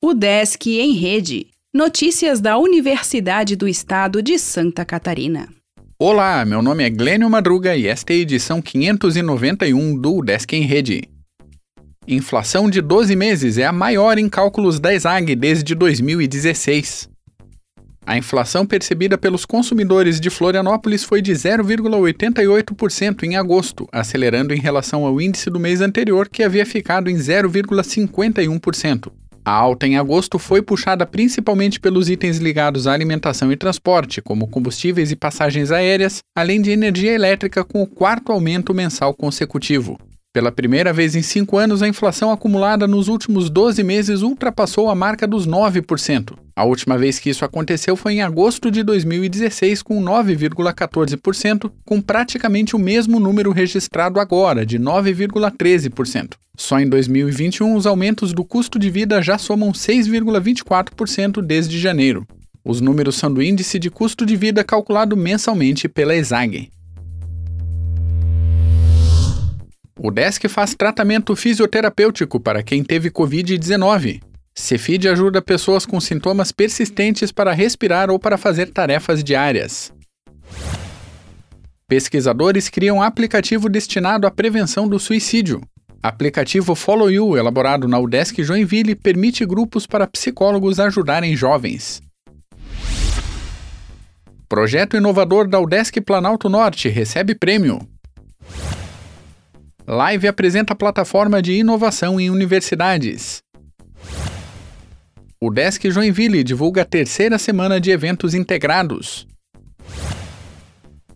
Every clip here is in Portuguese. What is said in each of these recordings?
O Desk em Rede. Notícias da Universidade do Estado de Santa Catarina. Olá, meu nome é Glênio Madruga e esta é a edição 591 do Desk em Rede. Inflação de 12 meses é a maior em cálculos da ESAG desde 2016. A inflação percebida pelos consumidores de Florianópolis foi de 0,88% em agosto, acelerando em relação ao índice do mês anterior, que havia ficado em 0,51%. A alta em agosto foi puxada principalmente pelos itens ligados à alimentação e transporte, como combustíveis e passagens aéreas, além de energia elétrica, com o quarto aumento mensal consecutivo. Pela primeira vez em cinco anos, a inflação acumulada nos últimos 12 meses ultrapassou a marca dos 9%. A última vez que isso aconteceu foi em agosto de 2016, com 9,14%, com praticamente o mesmo número registrado agora, de 9,13%. Só em 2021, os aumentos do custo de vida já somam 6,24% desde janeiro. Os números são do Índice de Custo de Vida calculado mensalmente pela ESAG. O Desk faz tratamento fisioterapêutico para quem teve Covid-19. Cefid ajuda pessoas com sintomas persistentes para respirar ou para fazer tarefas diárias. Pesquisadores criam aplicativo destinado à prevenção do suicídio. Aplicativo Follow You, elaborado na UDESC Joinville, permite grupos para psicólogos ajudarem jovens. Projeto inovador da UDESC Planalto Norte recebe prêmio. Live apresenta plataforma de inovação em universidades. O Desk Joinville divulga a terceira semana de eventos integrados.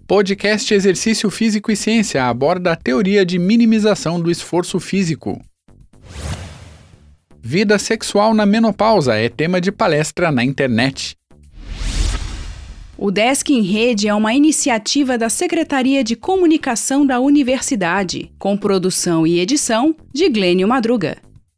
Podcast Exercício Físico e Ciência aborda a teoria de minimização do esforço físico. Vida sexual na menopausa é tema de palestra na internet. O Desk em Rede é uma iniciativa da Secretaria de Comunicação da Universidade, com produção e edição de Glênio Madruga.